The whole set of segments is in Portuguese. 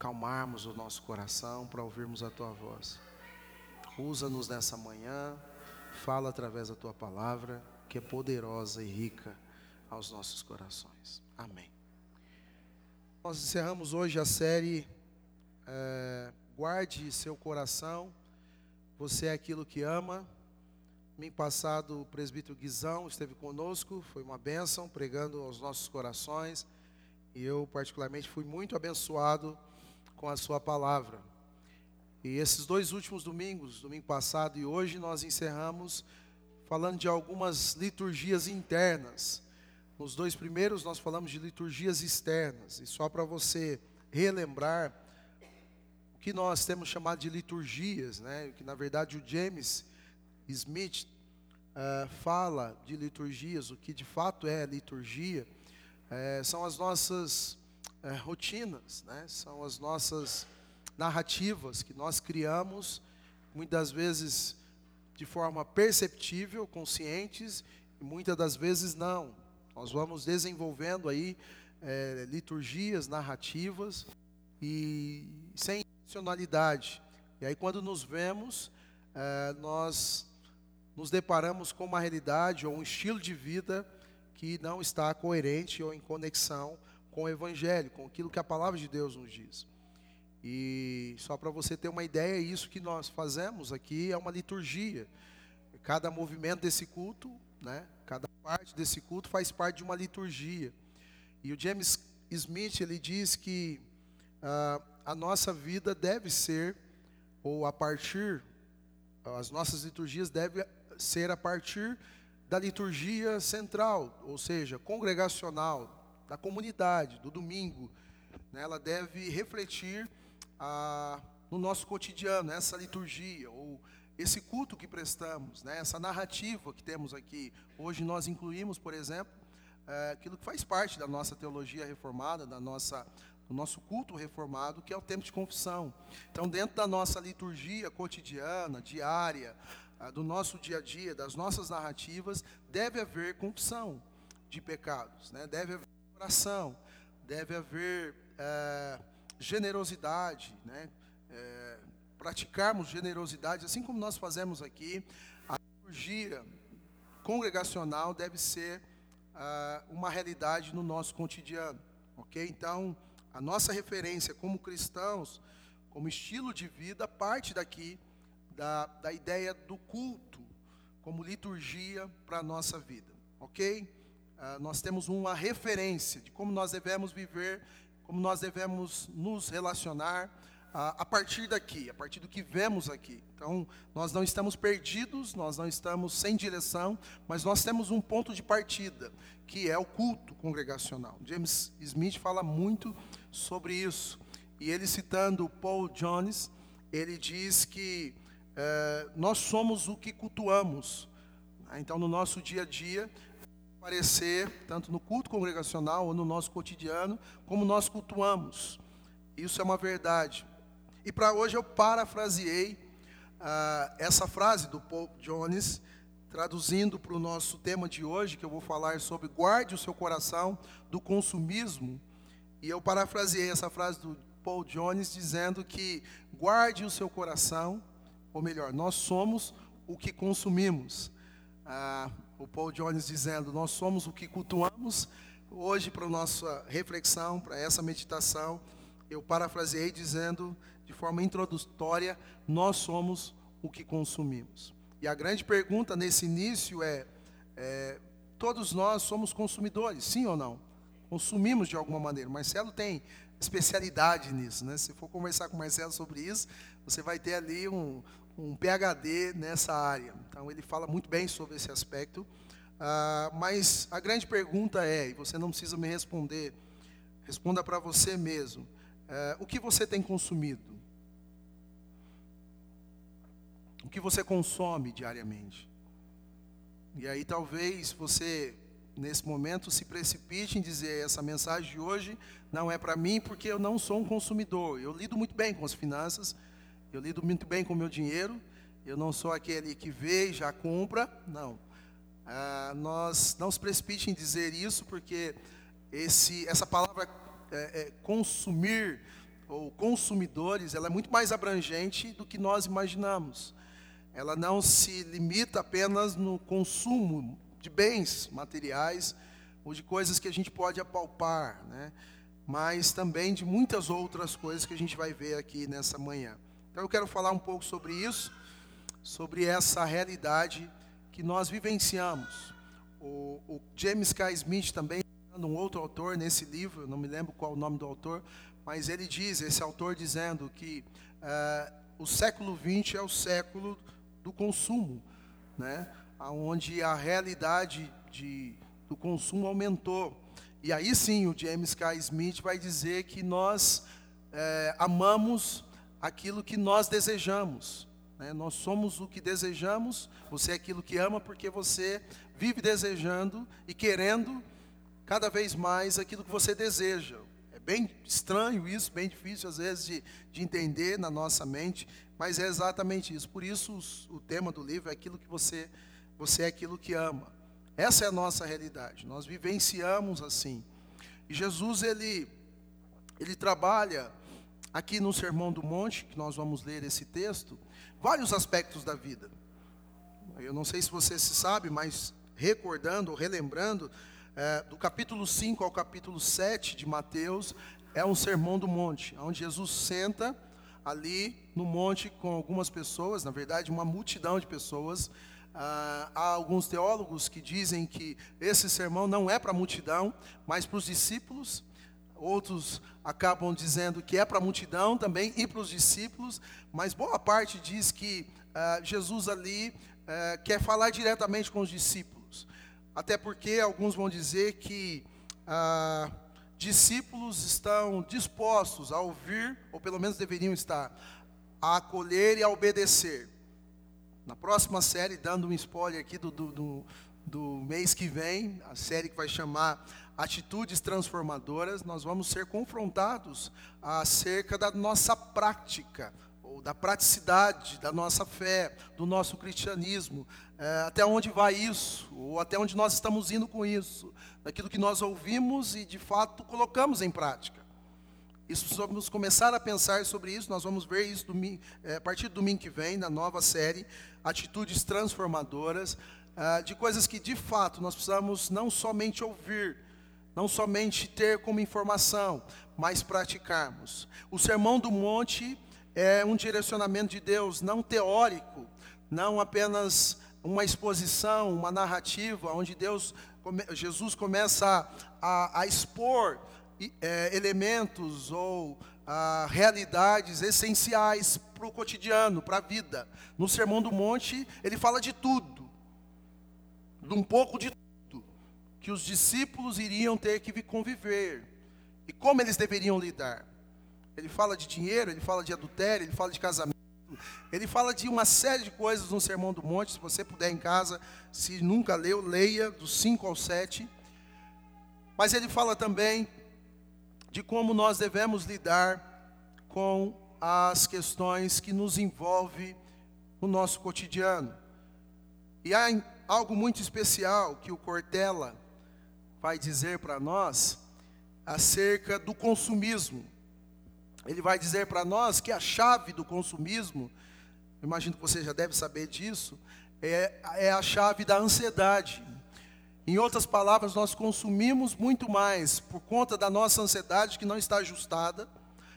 calmarmos o nosso coração, para ouvirmos a tua voz. Usa-nos nessa manhã, fala através da tua palavra, que é poderosa e rica aos nossos corações. Amém. Nós encerramos hoje a série é, Guarde seu coração, você é aquilo que ama. Domingo passado, o presbítero Guizão esteve conosco, foi uma bênção, pregando aos nossos corações. E eu, particularmente, fui muito abençoado com a sua palavra. E esses dois últimos domingos, domingo passado e hoje, nós encerramos falando de algumas liturgias internas. Nos dois primeiros, nós falamos de liturgias externas. E só para você relembrar, o que nós temos chamado de liturgias, né? que na verdade o James Smith uh, fala de liturgias, o que de fato é liturgia, uh, são as nossas é, rotinas, né? são as nossas narrativas que nós criamos, muitas vezes de forma perceptível, conscientes, e muitas das vezes não. Nós vamos desenvolvendo aí é, liturgias, narrativas e sem intencionalidade. E aí quando nos vemos, é, nós nos deparamos com uma realidade ou um estilo de vida que não está coerente ou em conexão com o Evangelho, com aquilo que a palavra de Deus nos diz. E só para você ter uma ideia, isso que nós fazemos aqui é uma liturgia. Cada movimento desse culto, né, cada parte desse culto faz parte de uma liturgia. E o James Smith ele diz que ah, a nossa vida deve ser, ou a partir, as nossas liturgias devem ser a partir da liturgia central, ou seja, congregacional, da comunidade, do domingo. Né? Ela deve refletir ah, no nosso cotidiano, essa liturgia, ou esse culto que prestamos, né? essa narrativa que temos aqui. Hoje nós incluímos, por exemplo, é, aquilo que faz parte da nossa teologia reformada, da nossa, do nosso culto reformado, que é o tempo de confissão. Então, dentro da nossa liturgia cotidiana, diária, ah, do nosso dia a dia, das nossas narrativas, deve haver confissão de pecados, né? deve haver oração, deve haver é, generosidade, né? É, praticarmos generosidade, assim como nós fazemos aqui, a liturgia congregacional deve ser é, uma realidade no nosso cotidiano, ok? Então, a nossa referência como cristãos, como estilo de vida, parte daqui da, da ideia do culto como liturgia para a nossa vida, ok? Ah, nós temos uma referência de como nós devemos viver, como nós devemos nos relacionar uh, a partir daqui, a partir do que vemos aqui. Então, nós não estamos perdidos, nós não estamos sem direção, mas nós temos um ponto de partida, que é o culto congregacional. James Smith fala muito sobre isso. E ele citando Paul Jones, ele diz que eh, nós somos o que cultuamos. Então, no nosso dia a dia, aparecer tanto no culto congregacional ou no nosso cotidiano, como nós cultuamos. Isso é uma verdade. E para hoje eu parafraseei ah, essa frase do Paul Jones, traduzindo para o nosso tema de hoje, que eu vou falar sobre guarde o seu coração do consumismo. E eu parafraseei essa frase do Paul Jones dizendo que guarde o seu coração, ou melhor, nós somos o que consumimos. Ah, o Paul Jones dizendo: Nós somos o que cultuamos. Hoje, para a nossa reflexão, para essa meditação, eu parafraseei dizendo, de forma introdutória: Nós somos o que consumimos. E a grande pergunta nesse início é, é: todos nós somos consumidores, sim ou não? Consumimos de alguma maneira. Marcelo tem especialidade nisso, né? Se for conversar com o Marcelo sobre isso, você vai ter ali um, um PhD nessa área. Então, ele fala muito bem sobre esse aspecto. Uh, mas a grande pergunta é, e você não precisa me responder, responda para você mesmo: uh, o que você tem consumido? O que você consome diariamente? E aí, talvez você, nesse momento, se precipite em dizer: essa mensagem de hoje não é para mim, porque eu não sou um consumidor. Eu lido muito bem com as finanças eu lido muito bem com o meu dinheiro. Eu não sou aquele que vê e já compra. Não. Ah, nós não se precipite em dizer isso, porque esse, essa palavra é, é, consumir ou consumidores, ela é muito mais abrangente do que nós imaginamos. Ela não se limita apenas no consumo de bens materiais ou de coisas que a gente pode apalpar, né? mas também de muitas outras coisas que a gente vai ver aqui nessa manhã. Então eu quero falar um pouco sobre isso, sobre essa realidade que nós vivenciamos. O, o James K. Smith também, um outro autor nesse livro, não me lembro qual o nome do autor, mas ele diz, esse autor dizendo que uh, o século XX é o século do consumo, né? onde a realidade de, do consumo aumentou. E aí sim o James K. Smith vai dizer que nós é, amamos aquilo que nós desejamos. Né? Nós somos o que desejamos, você é aquilo que ama porque você vive desejando e querendo cada vez mais aquilo que você deseja. É bem estranho isso, bem difícil às vezes de, de entender na nossa mente, mas é exatamente isso. Por isso os, o tema do livro é aquilo que você, você é aquilo que ama. Essa é a nossa realidade. Nós vivenciamos assim. E Jesus ele ele trabalha aqui no Sermão do Monte, que nós vamos ler esse texto, vários aspectos da vida. Eu não sei se você se sabe, mas recordando relembrando, é, do capítulo 5 ao capítulo 7 de Mateus, é um sermão do monte, onde Jesus senta ali no monte com algumas pessoas, na verdade, uma multidão de pessoas, ah, há alguns teólogos que dizem que esse sermão não é para a multidão, mas para os discípulos. Outros acabam dizendo que é para a multidão também e para os discípulos, mas boa parte diz que ah, Jesus ali ah, quer falar diretamente com os discípulos. Até porque alguns vão dizer que ah, discípulos estão dispostos a ouvir, ou pelo menos deveriam estar, a acolher e a obedecer. Na próxima série, dando um spoiler aqui do, do, do, do mês que vem, a série que vai chamar Atitudes Transformadoras, nós vamos ser confrontados acerca da nossa prática, ou da praticidade da nossa fé, do nosso cristianismo, é, até onde vai isso, ou até onde nós estamos indo com isso, daquilo que nós ouvimos e de fato colocamos em prática. Isso, vamos começar a pensar sobre isso, nós vamos ver isso domingo, é, a partir do domingo que vem, na nova série, Atitudes Transformadoras, é, de coisas que de fato nós precisamos não somente ouvir, não somente ter como informação, mas praticarmos. O Sermão do Monte é um direcionamento de Deus, não teórico, não apenas uma exposição, uma narrativa, onde Deus, Jesus começa a, a, a expor é, elementos ou ah, realidades essenciais para o cotidiano, para a vida. No Sermão do Monte, ele fala de tudo, de um pouco de que os discípulos iriam ter que conviver e como eles deveriam lidar. Ele fala de dinheiro, ele fala de adultério, ele fala de casamento. Ele fala de uma série de coisas no Sermão do Monte. Se você puder em casa, se nunca leu, leia, dos 5 ao 7. Mas ele fala também de como nós devemos lidar com as questões que nos envolvem no nosso cotidiano. E há algo muito especial que o Cortella vai dizer para nós acerca do consumismo. Ele vai dizer para nós que a chave do consumismo, imagino que você já deve saber disso, é, é a chave da ansiedade. Em outras palavras, nós consumimos muito mais por conta da nossa ansiedade que não está ajustada.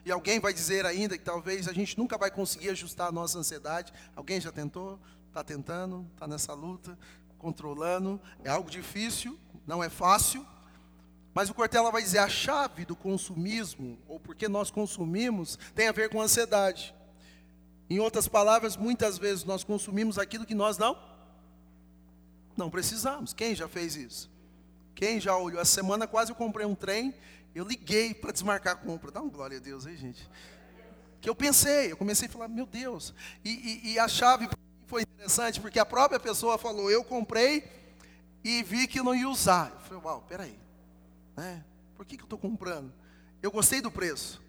E alguém vai dizer ainda que talvez a gente nunca vai conseguir ajustar a nossa ansiedade. Alguém já tentou? Está tentando? Está nessa luta? Controlando? É algo difícil, não é fácil. Mas o Cortella vai dizer a chave do consumismo, ou porque nós consumimos, tem a ver com ansiedade. Em outras palavras, muitas vezes nós consumimos aquilo que nós não não precisamos. Quem já fez isso? Quem já olhou? Essa semana quase eu comprei um trem, eu liguei para desmarcar a compra. Dá uma glória a Deus aí, gente. Que eu pensei, eu comecei a falar, meu Deus. E, e, e a chave foi interessante, porque a própria pessoa falou, eu comprei e vi que não ia usar. Eu falei, uau, peraí. Né? Por que, que eu estou comprando? Eu gostei do preço.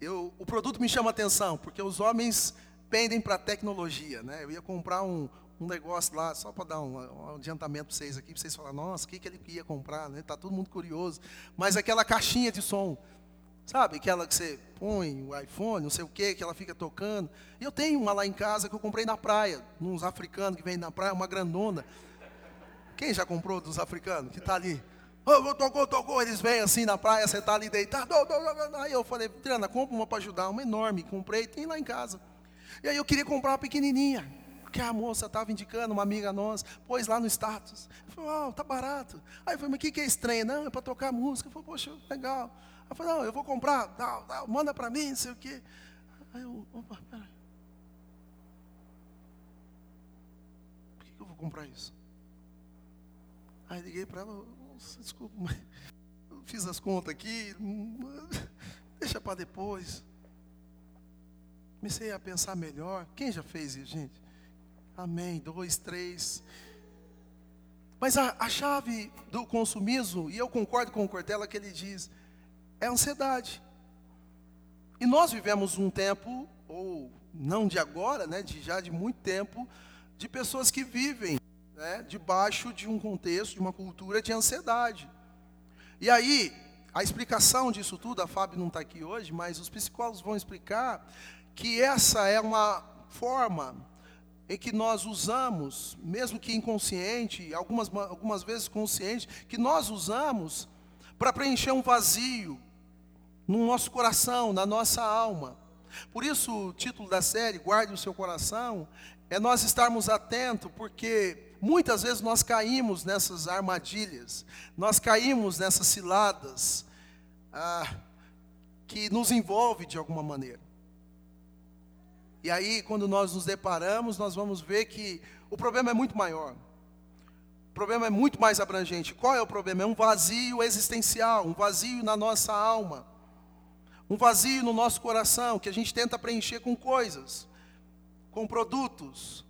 Eu, o produto me chama atenção, porque os homens pendem para a tecnologia. Né? Eu ia comprar um, um negócio lá, só para dar um, um adiantamento para vocês aqui, para vocês falarem, nossa, o que, que ele ia comprar? Está né? Tá todo mundo curioso. Mas aquela caixinha de som, Sabe, aquela que você põe o iPhone, não sei o que, que ela fica tocando. Eu tenho uma lá em casa que eu comprei na praia, uns africanos que vêm na praia, uma grandona. Quem já comprou dos africanos? Que está ali. Oh, tocou, tocou. Eles vêm assim na praia, você está ali deitado. Aí eu falei, Triana, compra uma para ajudar, uma enorme. Comprei, tem lá em casa. E aí eu queria comprar uma pequenininha. Porque a moça estava indicando, uma amiga nossa, pôs lá no status. Eu falei, oh, tá barato. Aí eu falei, mas o que, que é estranho? Não, é para tocar música. Eu falei, poxa, legal. Eu falei, não, eu vou comprar, manda para mim, não sei o quê. Aí eu, opa, peraí. Por que, eu vou comprar isso? Aí liguei para ela, desculpa, mas fiz as contas aqui, deixa para depois. Comecei a pensar melhor. Quem já fez isso, gente? Amém. Dois, três. Mas a, a chave do consumismo, e eu concordo com o Cortella que ele diz, é ansiedade. E nós vivemos um tempo, ou não de agora, né, de já de muito tempo, de pessoas que vivem né, debaixo de um contexto, de uma cultura de ansiedade. E aí, a explicação disso tudo, a Fábio não está aqui hoje, mas os psicólogos vão explicar que essa é uma forma em que nós usamos, mesmo que inconsciente, algumas, algumas vezes consciente, que nós usamos para preencher um vazio no nosso coração, na nossa alma. Por isso, o título da série, Guarde o seu coração, é nós estarmos atentos, porque Muitas vezes nós caímos nessas armadilhas, nós caímos nessas ciladas ah, que nos envolve de alguma maneira. E aí, quando nós nos deparamos, nós vamos ver que o problema é muito maior. O problema é muito mais abrangente. Qual é o problema? É um vazio existencial, um vazio na nossa alma, um vazio no nosso coração que a gente tenta preencher com coisas, com produtos,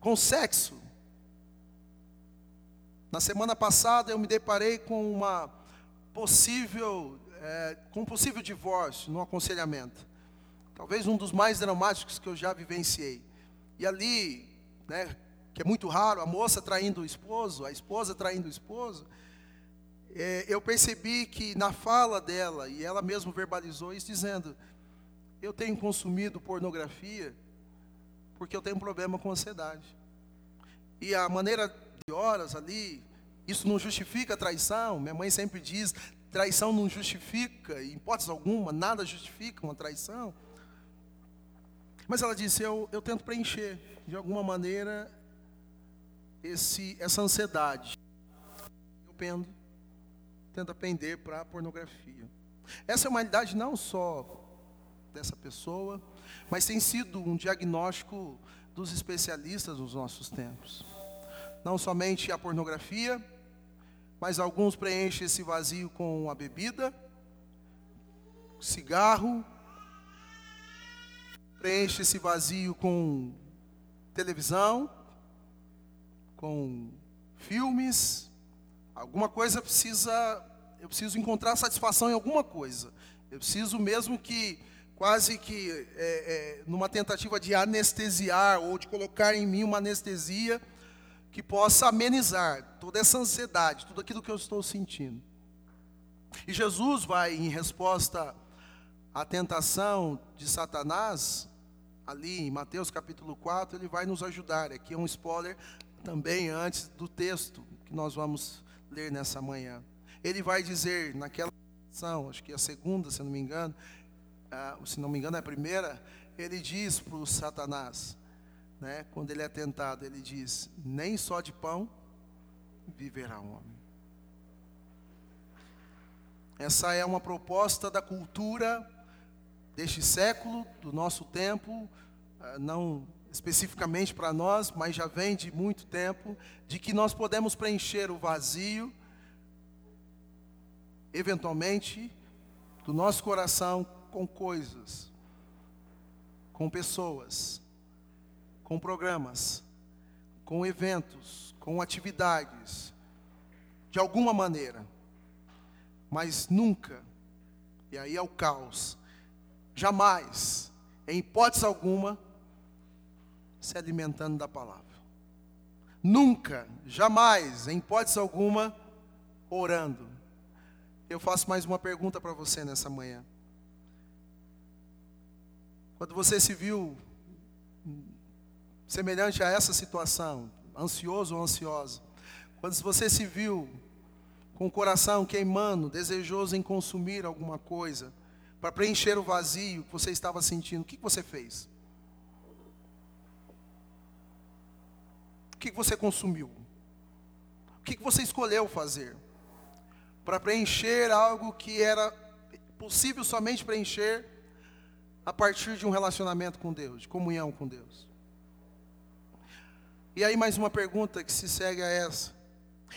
com sexo, na semana passada eu me deparei com uma possível, é, com um possível divórcio no aconselhamento. Talvez um dos mais dramáticos que eu já vivenciei. E ali, né, que é muito raro, a moça traindo o esposo, a esposa traindo o esposo, é, eu percebi que na fala dela, e ela mesma verbalizou isso, dizendo: Eu tenho consumido pornografia porque eu tenho um problema com ansiedade. E a maneira de horas ali, isso não justifica traição. Minha mãe sempre diz: traição não justifica, em hipótese alguma, nada justifica uma traição. Mas ela disse: eu, eu tento preencher, de alguma maneira, esse, essa ansiedade. Eu pendo, tento pender para a pornografia. Essa é uma realidade não só dessa pessoa, mas tem sido um diagnóstico dos especialistas nos nossos tempos não somente a pornografia, mas alguns preenchem esse vazio com a bebida, cigarro, preenche esse vazio com televisão, com filmes, alguma coisa precisa, eu preciso encontrar satisfação em alguma coisa. Eu preciso mesmo que quase que é, é, numa tentativa de anestesiar ou de colocar em mim uma anestesia que possa amenizar toda essa ansiedade, tudo aquilo que eu estou sentindo. E Jesus vai, em resposta à tentação de Satanás, ali em Mateus capítulo 4, ele vai nos ajudar. Aqui é um spoiler também antes do texto que nós vamos ler nessa manhã. Ele vai dizer naquela ação, acho que é a segunda, se não me engano, ah, se não me engano é a primeira, ele diz para o Satanás: né, quando ele é tentado, ele diz: Nem só de pão viverá o homem. Essa é uma proposta da cultura deste século, do nosso tempo, ah, não especificamente para nós, mas já vem de muito tempo, de que nós podemos preencher o vazio, eventualmente, do nosso coração com coisas, com pessoas, com programas, com eventos, com atividades, de alguma maneira, mas nunca, e aí é o caos, jamais, em hipótese alguma, se alimentando da palavra. Nunca, jamais, em hipótese alguma, orando. Eu faço mais uma pergunta para você nessa manhã. Quando você se viu semelhante a essa situação, ansioso ou ansiosa, quando você se viu com o coração queimando, desejoso em consumir alguma coisa, para preencher o vazio que você estava sentindo, o que você fez? O que você consumiu? O que você escolheu fazer? Para preencher algo que era possível somente preencher a partir de um relacionamento com Deus, de comunhão com Deus. E aí mais uma pergunta que se segue a essa.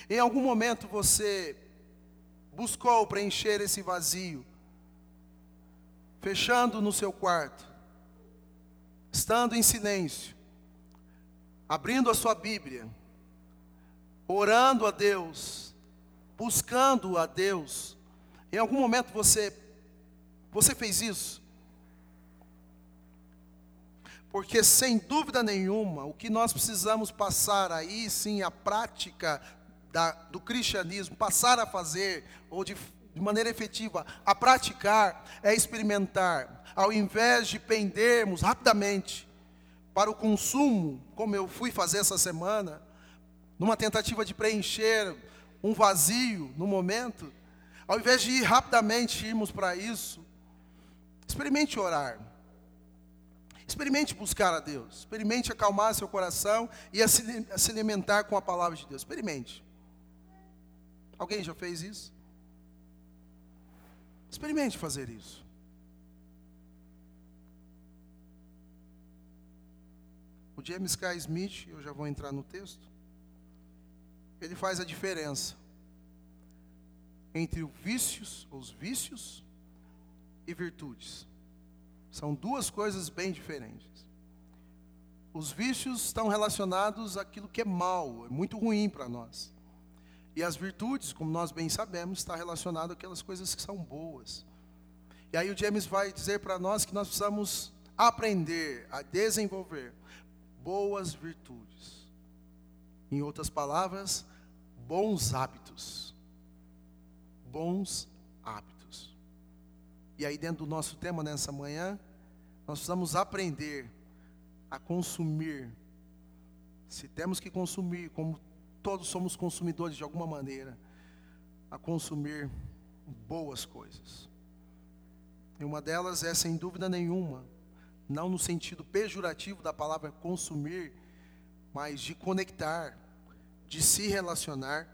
Em algum momento você buscou preencher esse vazio, fechando no seu quarto, estando em silêncio, abrindo a sua Bíblia, orando a Deus, buscando a Deus. Em algum momento você você fez isso? Porque sem dúvida nenhuma, o que nós precisamos passar aí sim a prática da, do cristianismo, passar a fazer, ou de, de maneira efetiva, a praticar, é experimentar, ao invés de pendermos rapidamente para o consumo, como eu fui fazer essa semana, numa tentativa de preencher um vazio no momento, ao invés de ir rapidamente irmos para isso, experimente orar. Experimente buscar a Deus. Experimente acalmar seu coração e a se, a se alimentar com a palavra de Deus. Experimente. Alguém já fez isso? Experimente fazer isso. O James K. Smith, eu já vou entrar no texto, ele faz a diferença entre vícios, os vícios e virtudes. São duas coisas bem diferentes. Os vícios estão relacionados àquilo que é mal, é muito ruim para nós. E as virtudes, como nós bem sabemos, está relacionado àquelas coisas que são boas. E aí o James vai dizer para nós que nós precisamos aprender a desenvolver boas virtudes. Em outras palavras, bons hábitos. Bons hábitos. E aí, dentro do nosso tema nessa manhã, nós precisamos aprender a consumir. Se temos que consumir, como todos somos consumidores de alguma maneira, a consumir boas coisas. E uma delas é, sem dúvida nenhuma, não no sentido pejorativo da palavra consumir, mas de conectar, de se relacionar,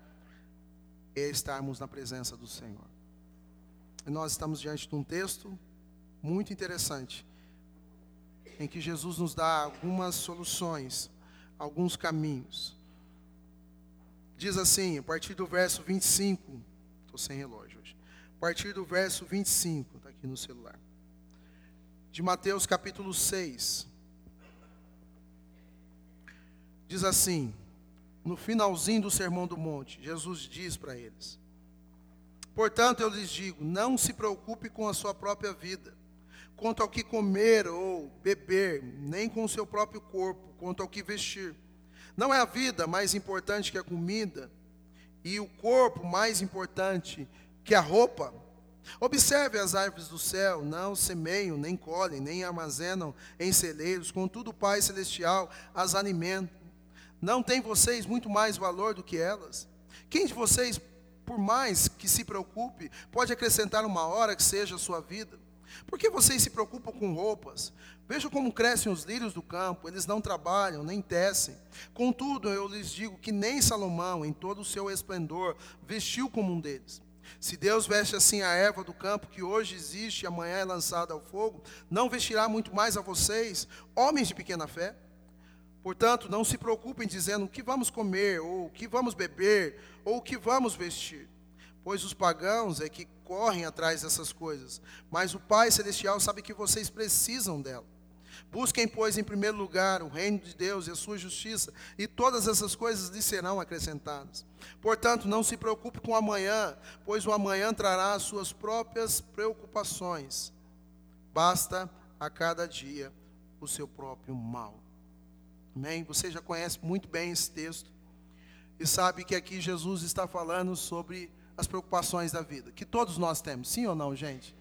é estarmos na presença do Senhor. E nós estamos diante de um texto muito interessante, em que Jesus nos dá algumas soluções, alguns caminhos. Diz assim, a partir do verso 25, estou sem relógio hoje, a partir do verso 25, está aqui no celular de Mateus capítulo 6. Diz assim, no finalzinho do Sermão do Monte, Jesus diz para eles: Portanto, eu lhes digo: não se preocupe com a sua própria vida, quanto ao que comer ou beber, nem com o seu próprio corpo, quanto ao que vestir. Não é a vida mais importante que a comida, e o corpo mais importante que a roupa? Observe as árvores do céu, não semeiam, nem colhem, nem armazenam em celeiros, contudo o Pai Celestial as alimenta. Não tem vocês muito mais valor do que elas? Quem de vocês, por mais que se preocupe, pode acrescentar uma hora que seja a sua vida? Por que vocês se preocupam com roupas? Vejam como crescem os lírios do campo, eles não trabalham, nem tecem. Contudo, eu lhes digo que nem Salomão, em todo o seu esplendor, vestiu como um deles. Se Deus veste assim a erva do campo, que hoje existe e amanhã é lançada ao fogo, não vestirá muito mais a vocês, homens de pequena fé? Portanto, não se preocupem dizendo o que vamos comer, ou o que vamos beber, ou o que vamos vestir. Pois os pagãos é que correm atrás dessas coisas, mas o Pai Celestial sabe que vocês precisam dela. Busquem, pois, em primeiro lugar o reino de Deus e a sua justiça, e todas essas coisas lhe serão acrescentadas. Portanto, não se preocupe com o amanhã, pois o amanhã trará as suas próprias preocupações. Basta a cada dia o seu próprio mal. Amém? Você já conhece muito bem esse texto e sabe que aqui Jesus está falando sobre as preocupações da vida, que todos nós temos, sim ou não, gente?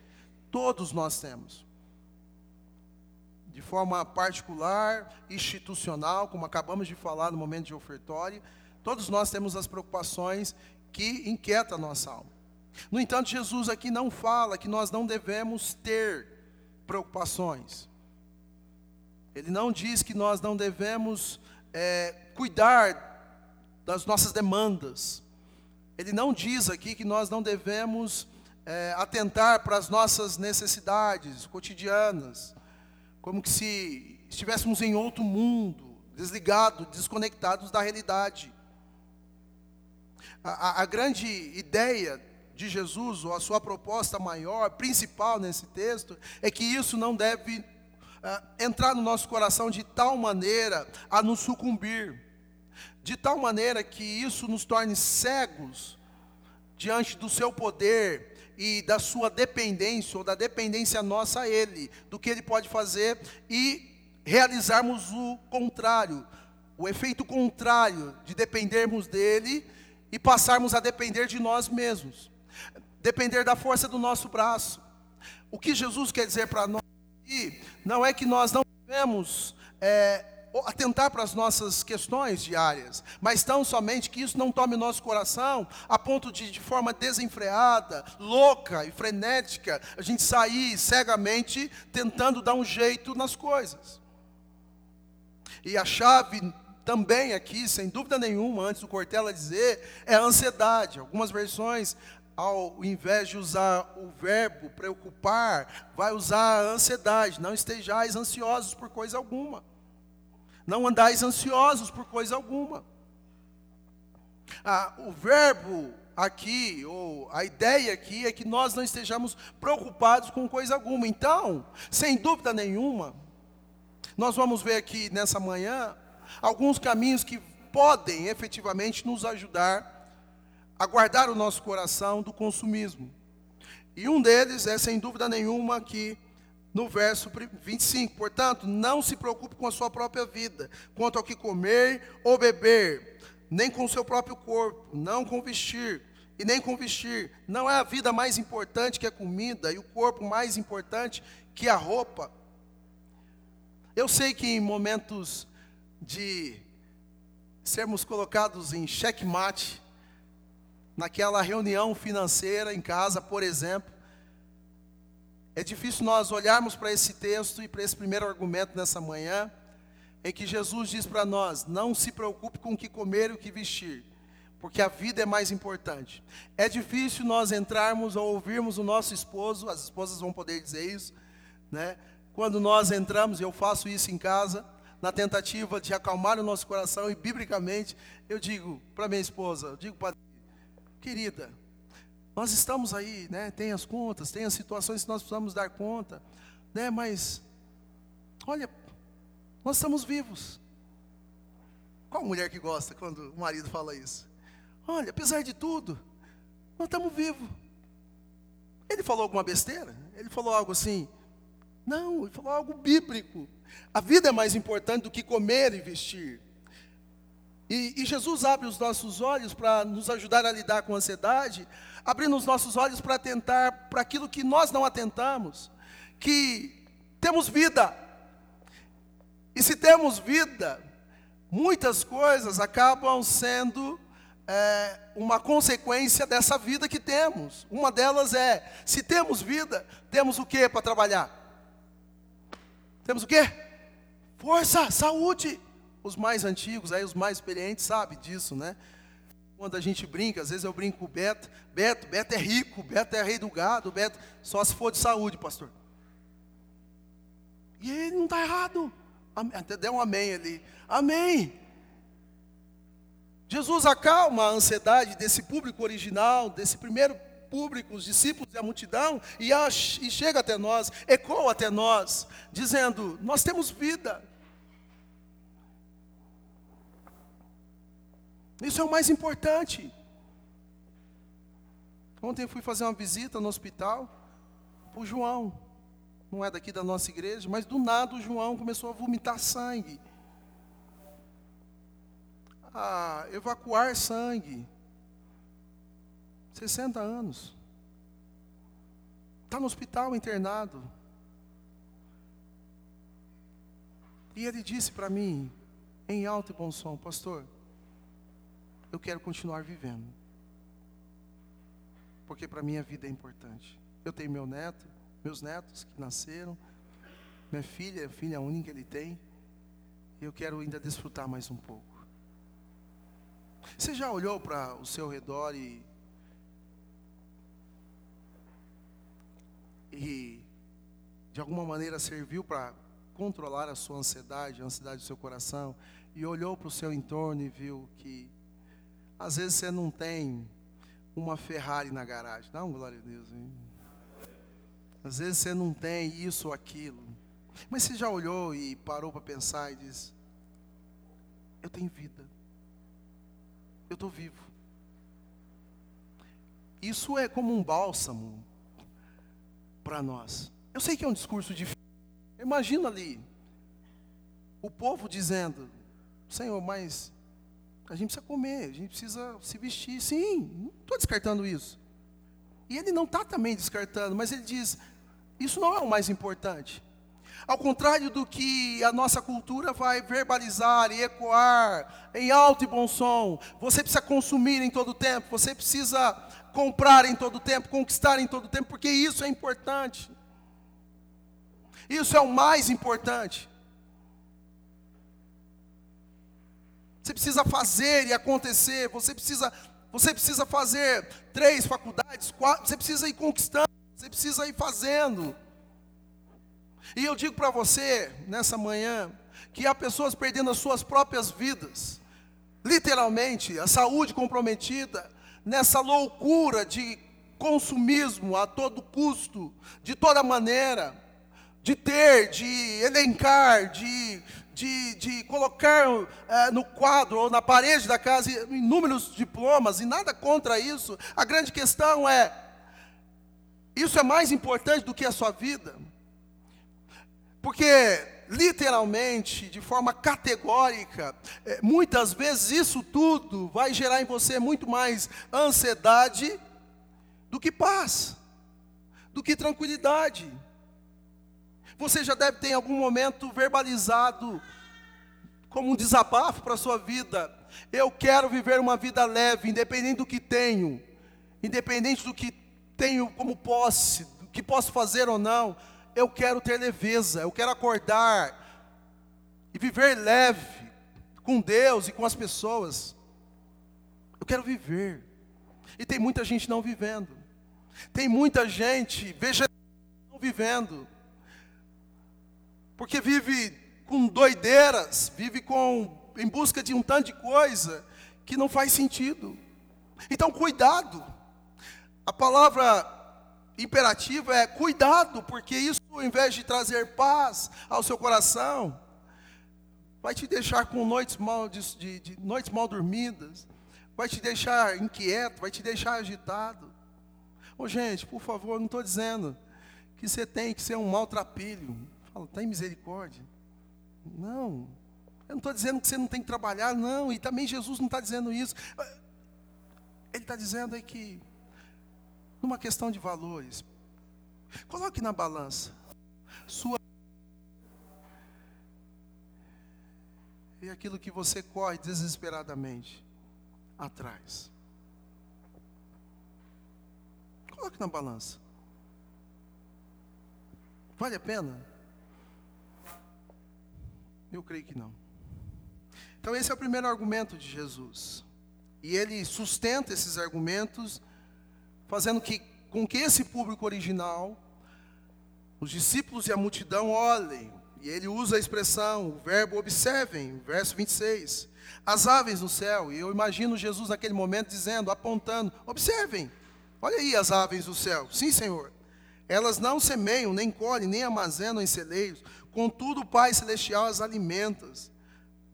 Todos nós temos. De forma particular, institucional, como acabamos de falar no momento de ofertório, todos nós temos as preocupações que inquietam a nossa alma. No entanto, Jesus aqui não fala que nós não devemos ter preocupações. Ele não diz que nós não devemos é, cuidar das nossas demandas. Ele não diz aqui que nós não devemos é, atentar para as nossas necessidades cotidianas, como que se estivéssemos em outro mundo, desligados, desconectados da realidade. A, a, a grande ideia de Jesus, ou a sua proposta maior, principal nesse texto, é que isso não deve uh, entrar no nosso coração de tal maneira a nos sucumbir, de tal maneira que isso nos torne cegos diante do seu poder e da sua dependência, ou da dependência nossa a Ele, do que Ele pode fazer e realizarmos o contrário, o efeito contrário de dependermos dEle e passarmos a depender de nós mesmos, depender da força do nosso braço. O que Jesus quer dizer para nós aqui não é que nós não devemos é, atentar para as nossas questões diárias, mas tão somente que isso não tome nosso coração a ponto de, de forma desenfreada, louca e frenética, a gente sair cegamente tentando dar um jeito nas coisas. E a chave também aqui, sem dúvida nenhuma, antes do Cortella dizer, é a ansiedade. Algumas versões ao invés de usar o verbo preocupar, vai usar a ansiedade. Não estejais ansiosos por coisa alguma. Não andais ansiosos por coisa alguma. Ah, o verbo aqui, ou a ideia aqui, é que nós não estejamos preocupados com coisa alguma. Então, sem dúvida nenhuma, nós vamos ver aqui nessa manhã alguns caminhos que podem efetivamente nos ajudar a guardar o nosso coração do consumismo. E um deles é, sem dúvida nenhuma, aqui no verso 25. Portanto, não se preocupe com a sua própria vida, quanto ao que comer ou beber, nem com o seu próprio corpo, não com vestir, e nem com vestir. Não é a vida mais importante que a comida, e o corpo mais importante que a roupa. Eu sei que em momentos de sermos colocados em xeque-mate, naquela reunião financeira em casa, por exemplo, é difícil nós olharmos para esse texto e para esse primeiro argumento nessa manhã, em que Jesus diz para nós: não se preocupe com o que comer e o que vestir, porque a vida é mais importante. É difícil nós entrarmos ou ouvirmos o nosso esposo, as esposas vão poder dizer isso, né? Quando nós entramos, eu faço isso em casa, na tentativa de acalmar o nosso coração, e biblicamente eu digo para minha esposa, eu digo para querida, nós estamos aí, né? Tem as contas, tem as situações que nós precisamos dar conta, né? Mas, olha, nós estamos vivos. Qual mulher que gosta quando o marido fala isso? Olha, apesar de tudo, nós estamos vivos. Ele falou alguma besteira? Ele falou algo assim? Não, ele falou algo bíblico. A vida é mais importante do que comer e vestir. E, e Jesus abre os nossos olhos para nos ajudar a lidar com a ansiedade, abrindo os nossos olhos para atentar para aquilo que nós não atentamos, que temos vida. E se temos vida, muitas coisas acabam sendo é, uma consequência dessa vida que temos. Uma delas é, se temos vida, temos o que para trabalhar? Temos o que? Força, saúde os mais antigos, aí os mais experientes sabem disso, né? Quando a gente brinca, às vezes eu brinco com o Beto, Beto, Beto é rico, Beto é rei do gado, Beto, só se for de saúde, pastor. E ele não está errado. Até deu um amém ali. Amém. Jesus acalma a ansiedade desse público original, desse primeiro público, os discípulos e a multidão, e, a, e chega até nós, ecoa até nós, dizendo: Nós temos vida, Isso é o mais importante. Ontem eu fui fazer uma visita no hospital para o João. Não é daqui da nossa igreja, mas do nada o João começou a vomitar sangue. A evacuar sangue. 60 anos. Está no hospital internado. E ele disse para mim, em alto e bom som, pastor, eu quero continuar vivendo. Porque para mim a vida é importante. Eu tenho meu neto, meus netos que nasceram, minha filha, filha única que ele tem, e eu quero ainda desfrutar mais um pouco. Você já olhou para o seu redor e e de alguma maneira serviu para controlar a sua ansiedade, a ansiedade do seu coração, e olhou para o seu entorno e viu que às vezes você não tem uma Ferrari na garagem. Dá um glória a Deus. Hein? Às vezes você não tem isso ou aquilo. Mas você já olhou e parou para pensar e diz: Eu tenho vida. Eu estou vivo. Isso é como um bálsamo para nós. Eu sei que é um discurso difícil. Imagina ali o povo dizendo: Senhor, mas a gente precisa comer, a gente precisa se vestir. Sim, não estou descartando isso. E ele não está também descartando, mas ele diz: Isso não é o mais importante. Ao contrário do que a nossa cultura vai verbalizar e ecoar em alto e bom som, você precisa consumir em todo tempo, você precisa comprar em todo tempo, conquistar em todo tempo, porque isso é importante. Isso é o mais importante. Você precisa fazer e acontecer, você precisa, você precisa fazer três faculdades, quatro, você precisa ir conquistando, você precisa ir fazendo. E eu digo para você, nessa manhã, que há pessoas perdendo as suas próprias vidas, literalmente, a saúde comprometida, nessa loucura de consumismo a todo custo, de toda maneira, de ter, de elencar, de, de, de colocar é, no quadro ou na parede da casa inúmeros diplomas, e nada contra isso. A grande questão é: isso é mais importante do que a sua vida? Porque, literalmente, de forma categórica, é, muitas vezes isso tudo vai gerar em você muito mais ansiedade do que paz, do que tranquilidade. Você já deve ter em algum momento verbalizado como um desabafo para a sua vida. Eu quero viver uma vida leve, independente do que tenho, independente do que tenho como posse, do que posso fazer ou não eu quero ter leveza, eu quero acordar e viver leve com Deus e com as pessoas. Eu quero viver. E tem muita gente não vivendo. Tem muita gente veja não vivendo. Porque vive com doideiras, vive com em busca de um tanto de coisa que não faz sentido. Então, cuidado. A palavra imperativo é cuidado, porque isso, ao invés de trazer paz ao seu coração, vai te deixar com noites mal, de, de, de, noites mal dormidas, vai te deixar inquieto, vai te deixar agitado. Ô gente, por favor, não estou dizendo que você tem que ser um maltrapilho. Fala, tem misericórdia. Não. Eu não estou dizendo que você não tem que trabalhar, não. E também Jesus não está dizendo isso. Ele está dizendo aí que numa questão de valores. Coloque na balança sua e aquilo que você corre desesperadamente atrás. Coloque na balança. Vale a pena? Eu creio que não. Então, esse é o primeiro argumento de Jesus. E ele sustenta esses argumentos fazendo que, com que esse público original, os discípulos e a multidão olhem, e ele usa a expressão, o verbo observem, verso 26, as aves no céu, e eu imagino Jesus naquele momento dizendo, apontando, observem, olha aí as aves do céu, sim Senhor, elas não semeiam, nem colhem, nem armazenam em celeiros, contudo o Pai Celestial as alimenta.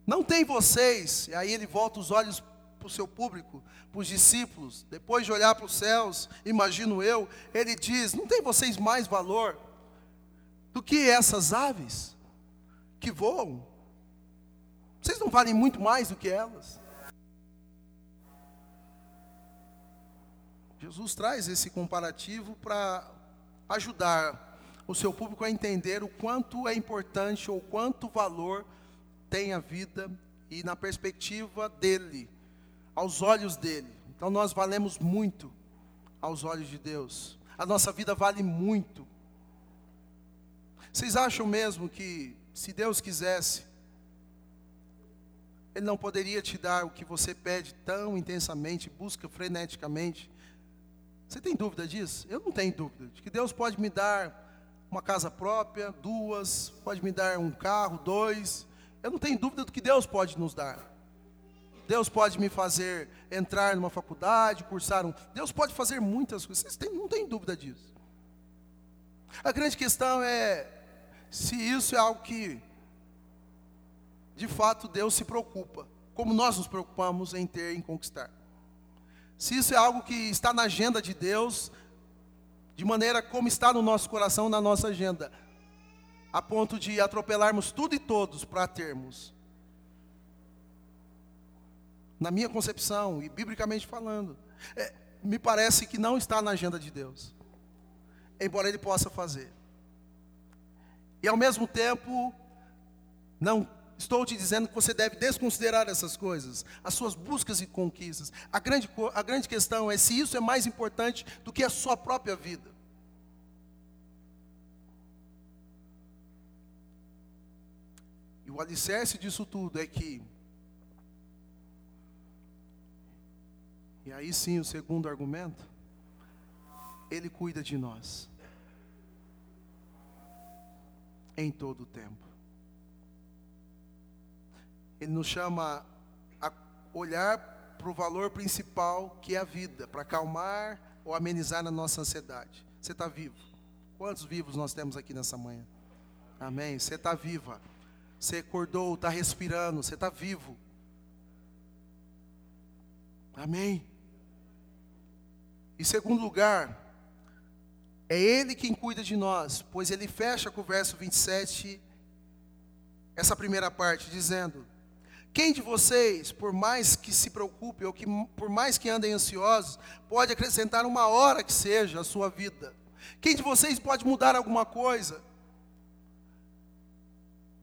Não tem vocês, e aí ele volta os olhos para o seu público, para os discípulos, depois de olhar para os céus, imagino eu, ele diz: Não tem vocês mais valor do que essas aves que voam? Vocês não valem muito mais do que elas? Jesus traz esse comparativo para ajudar o seu público a entender o quanto é importante ou quanto valor tem a vida e na perspectiva dele, aos olhos dele. Então nós valemos muito aos olhos de Deus. A nossa vida vale muito. Vocês acham mesmo que se Deus quisesse, Ele não poderia te dar o que você pede tão intensamente, busca freneticamente? Você tem dúvida disso? Eu não tenho dúvida de que Deus pode me dar uma casa própria, duas, pode me dar um carro, dois. Eu não tenho dúvida do que Deus pode nos dar. Deus pode me fazer entrar numa faculdade, cursar um. Deus pode fazer muitas coisas. Vocês têm, não tem dúvida disso. A grande questão é se isso é algo que, de fato, Deus se preocupa, como nós nos preocupamos em ter, em conquistar. Se isso é algo que está na agenda de Deus, de maneira como está no nosso coração, na nossa agenda, a ponto de atropelarmos tudo e todos para termos. Na minha concepção, e biblicamente falando, é, me parece que não está na agenda de Deus, embora Ele possa fazer. E ao mesmo tempo, não estou te dizendo que você deve desconsiderar essas coisas, as suas buscas e conquistas. A grande, a grande questão é se isso é mais importante do que a sua própria vida. O alicerce disso tudo é que. E aí sim, o segundo argumento. Ele cuida de nós. Em todo o tempo. Ele nos chama a olhar para o valor principal que é a vida, para acalmar ou amenizar a nossa ansiedade. Você está vivo? Quantos vivos nós temos aqui nessa manhã? Amém? Você está viva. Você acordou, está respirando, você está vivo. Amém? Em segundo lugar, é Ele quem cuida de nós, pois Ele fecha com o verso 27, essa primeira parte, dizendo: Quem de vocês, por mais que se preocupe, ou que por mais que andem ansiosos, pode acrescentar uma hora que seja à sua vida? Quem de vocês pode mudar alguma coisa?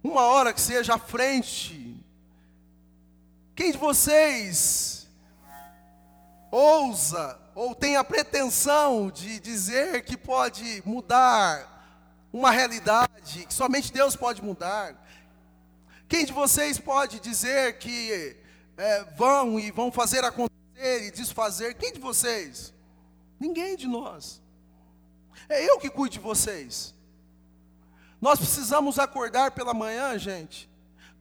Uma hora que seja à frente. Quem de vocês ousa ou tem a pretensão de dizer que pode mudar uma realidade que somente Deus pode mudar? Quem de vocês pode dizer que é, vão e vão fazer acontecer e desfazer? Quem de vocês? Ninguém de nós. É eu que cuido de vocês. Nós precisamos acordar pela manhã, gente,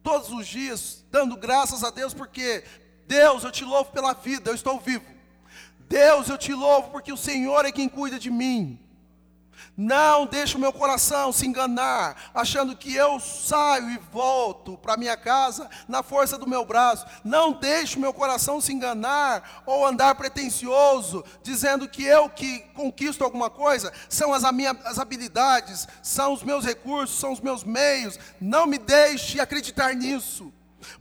todos os dias, dando graças a Deus, porque Deus, eu te louvo pela vida, eu estou vivo. Deus, eu te louvo porque o Senhor é quem cuida de mim. Não deixe o meu coração se enganar, achando que eu saio e volto para minha casa na força do meu braço. Não deixe o meu coração se enganar ou andar pretensioso, dizendo que eu que conquisto alguma coisa são as minhas as habilidades, são os meus recursos, são os meus meios. Não me deixe acreditar nisso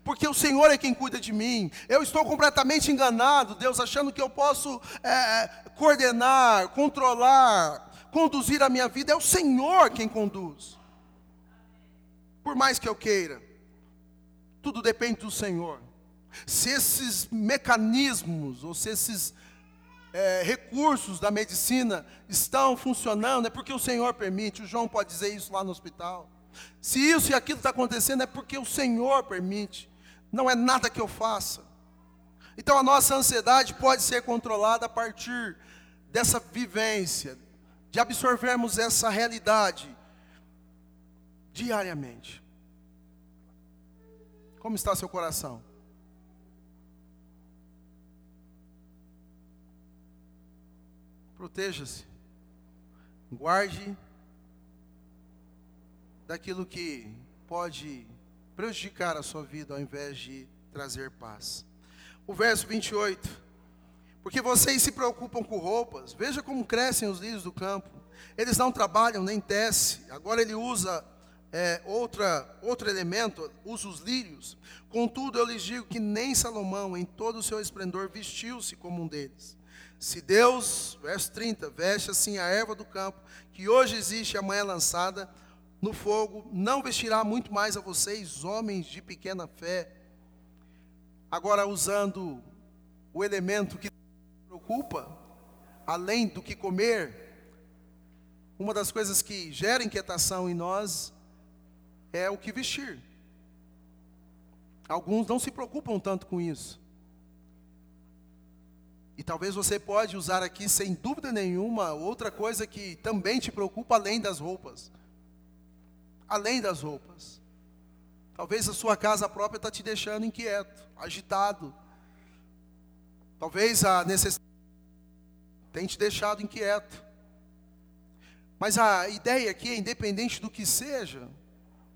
porque o Senhor é quem cuida de mim. Eu estou completamente enganado, Deus, achando que eu posso é, coordenar, controlar, conduzir a minha vida, é o Senhor quem conduz. Por mais que eu queira, tudo depende do Senhor. Se esses mecanismos, ou se esses é, recursos da medicina estão funcionando, é porque o Senhor permite. O João pode dizer isso lá no hospital. Se isso e aquilo está acontecendo, é porque o Senhor permite. Não é nada que eu faça. Então a nossa ansiedade pode ser controlada a partir dessa vivência, de absorvermos essa realidade diariamente. Como está seu coração? Proteja-se. Guarde daquilo que pode prejudicar a sua vida ao invés de trazer paz. O verso 28 porque vocês se preocupam com roupas. Veja como crescem os lírios do campo. Eles não trabalham nem tecem. Agora ele usa é, outra, outro elemento, usa os lírios. Contudo, eu lhes digo que nem Salomão, em todo o seu esplendor, vestiu-se como um deles. Se Deus, verso 30, veste assim a erva do campo, que hoje existe e amanhã é lançada no fogo, não vestirá muito mais a vocês, homens de pequena fé. Agora, usando o elemento que preocupa, além do que comer, uma das coisas que gera inquietação em nós é o que vestir. Alguns não se preocupam tanto com isso. E talvez você pode usar aqui, sem dúvida nenhuma, outra coisa que também te preocupa além das roupas. Além das roupas. Talvez a sua casa própria está te deixando inquieto, agitado. Talvez a necessidade tenha te deixado inquieto. Mas a ideia aqui é, independente do que seja,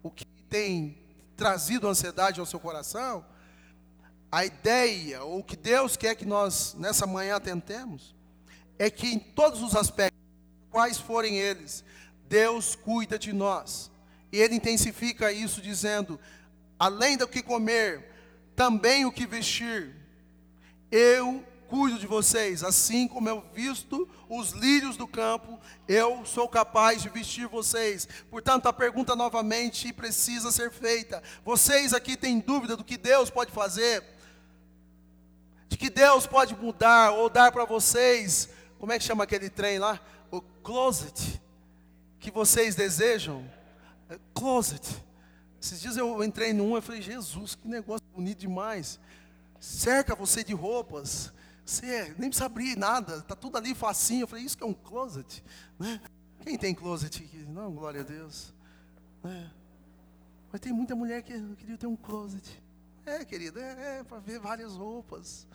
o que tem trazido ansiedade ao seu coração, a ideia, ou o que Deus quer que nós nessa manhã tentemos, é que em todos os aspectos, quais forem eles, Deus cuida de nós. E Ele intensifica isso dizendo: além do que comer, também o que vestir. Eu cuido de vocês, assim como eu visto os lírios do campo, eu sou capaz de vestir vocês. Portanto, a pergunta novamente precisa ser feita. Vocês aqui têm dúvida do que Deus pode fazer? De que Deus pode mudar ou dar para vocês, como é que chama aquele trem lá? O closet que vocês desejam? É closet. Esses dias eu entrei num e falei, Jesus, que negócio bonito demais. Cerca você de roupas você nem precisa abrir nada, está tudo ali facinho. Eu falei, isso que é um closet. Né? Quem tem closet aqui? Não, glória a Deus. Né? Mas tem muita mulher que queria ter um closet. É, querida, é, é para ver várias roupas.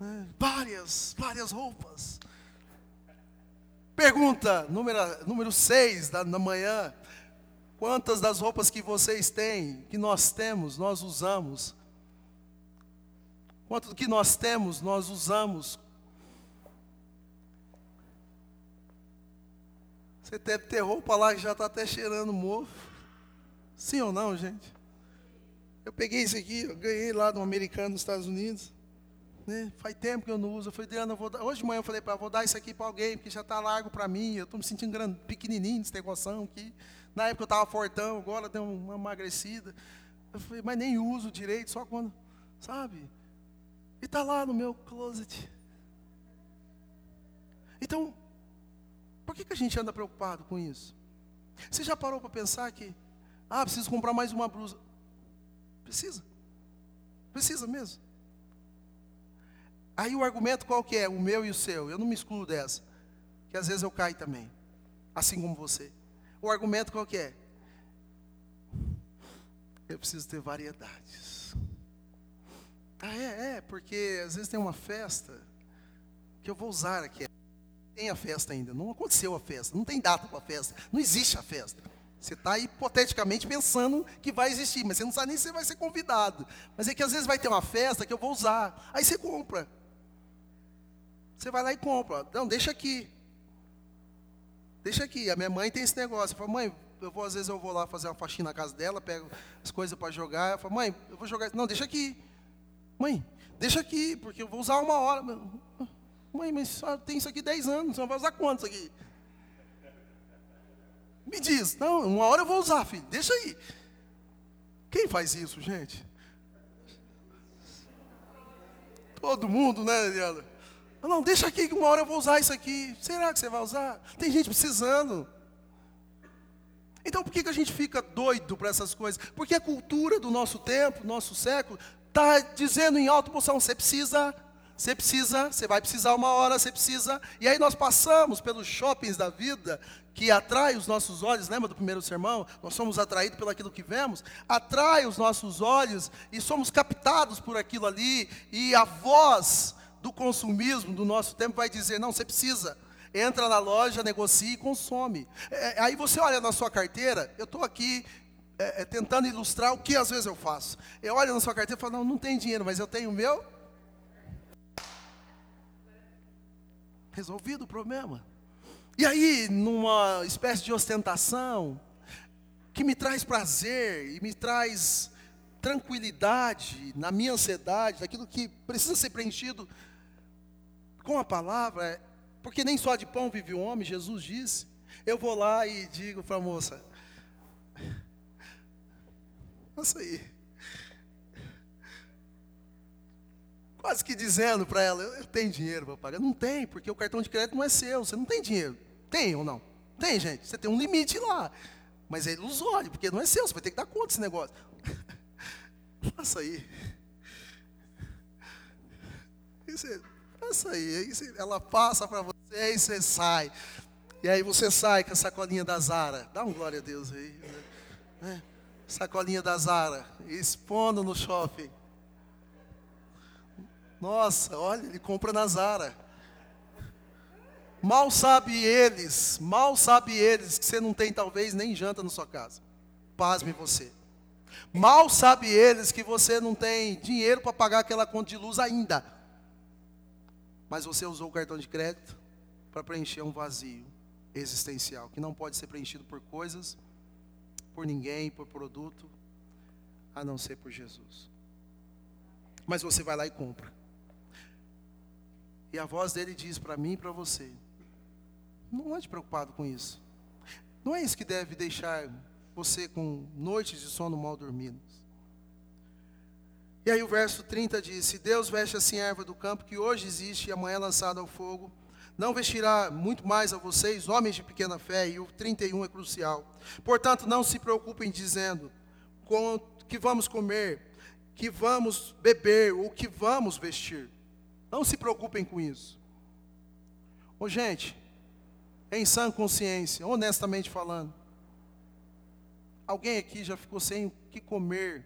Né? Várias, várias roupas. Pergunta número, número 6 da, da manhã. Quantas das roupas que vocês têm, que nós temos, nós usamos Quanto do que nós temos, nós usamos. Você deve ter roupa lá que já está até cheirando mofo. Sim ou não, gente? Eu peguei isso aqui, eu ganhei lá de um americano nos Estados Unidos. Né? Faz tempo que eu não uso. Eu falei, Adriana, vou dar... hoje de manhã eu falei para vou dar isso aqui para alguém, porque já está largo para mim. Eu estou me sentindo grande, pequenininho de negoção aqui. Na época eu estava fortão, agora deu uma emagrecida. Eu falei, mas nem uso direito, só quando, sabe? E está lá no meu closet. Então, por que, que a gente anda preocupado com isso? Você já parou para pensar que, ah, preciso comprar mais uma blusa? Precisa. Precisa mesmo. Aí o argumento qual que é? O meu e o seu. Eu não me excluo dessa. Que às vezes eu caio também. Assim como você. O argumento qual que é? Eu preciso ter variedades. Ah, é, é, porque às vezes tem uma festa que eu vou usar aqui. Tem a festa ainda, não aconteceu a festa, não tem data para a festa, não existe a festa. Você está hipoteticamente pensando que vai existir, mas você não sabe nem se vai ser convidado. Mas é que às vezes vai ter uma festa que eu vou usar. Aí você compra. Você vai lá e compra. Não, deixa aqui. Deixa aqui. A minha mãe tem esse negócio. Eu falo, mãe, eu vou, às vezes eu vou lá fazer uma faxina na casa dela, pego as coisas para jogar. Eu falo, mãe, eu vou jogar. Não, deixa aqui. Mãe, deixa aqui, porque eu vou usar uma hora. Mãe, mas só tem isso aqui 10 anos, você vai usar quantos aqui? Me diz, não, uma hora eu vou usar, filho, deixa aí. Quem faz isso, gente? Todo mundo, né, Adriana? Não, deixa aqui que uma hora eu vou usar isso aqui. Será que você vai usar? Tem gente precisando. Então por que, que a gente fica doido para essas coisas? Porque a cultura do nosso tempo, nosso século, está dizendo em alta posição, você precisa, você precisa, você vai precisar uma hora, você precisa. E aí nós passamos pelos shoppings da vida, que atrai os nossos olhos, lembra do primeiro sermão? Nós somos atraídos pelo aquilo que vemos, atrai os nossos olhos e somos captados por aquilo ali, e a voz do consumismo do nosso tempo vai dizer: não, você precisa. Entra na loja, negocia e consome. É, aí você olha na sua carteira, eu estou aqui é, é, tentando ilustrar o que às vezes eu faço. Eu olho na sua carteira e falo, não, não tem dinheiro, mas eu tenho o meu. Resolvido o problema. E aí, numa espécie de ostentação, que me traz prazer e me traz tranquilidade na minha ansiedade, daquilo que precisa ser preenchido, com a palavra, porque nem só de pão vive o homem, Jesus disse. Eu vou lá e digo para a moça: Isso aí. Quase que dizendo para ela: Eu tenho dinheiro para pagar. Não tem, porque o cartão de crédito não é seu. Você não tem dinheiro. Tem ou não? Tem, gente. Você tem um limite lá. Mas é ilusório, porque não é seu. Você vai ter que dar conta desse negócio. Faça aí. Faça aí. aí você, ela passa para você e você sai. E aí você sai com a sacolinha da Zara. Dá um glória a Deus aí. Né? Sacolinha da Zara. Expondo no shopping. Nossa, olha, ele compra na Zara. Mal sabe eles, mal sabe eles que você não tem talvez nem janta na sua casa. Pasme você. Mal sabe eles que você não tem dinheiro para pagar aquela conta de luz ainda. Mas você usou o cartão de crédito para preencher um vazio existencial que não pode ser preenchido por coisas, por ninguém, por produto, a não ser por Jesus. Mas você vai lá e compra. E a voz dele diz para mim e para você: não ande preocupado com isso. Não é isso que deve deixar você com noites de sono mal dormidos. E aí o verso 30 diz: Se Deus veste assim a erva do campo, que hoje existe e amanhã é lançada ao fogo, não vestirá muito mais a vocês, homens de pequena fé, e o 31 é crucial. Portanto, não se preocupem dizendo com que vamos comer, que vamos beber, ou que vamos vestir. Não se preocupem com isso. Ô gente, em sã consciência, honestamente falando, alguém aqui já ficou sem o que comer?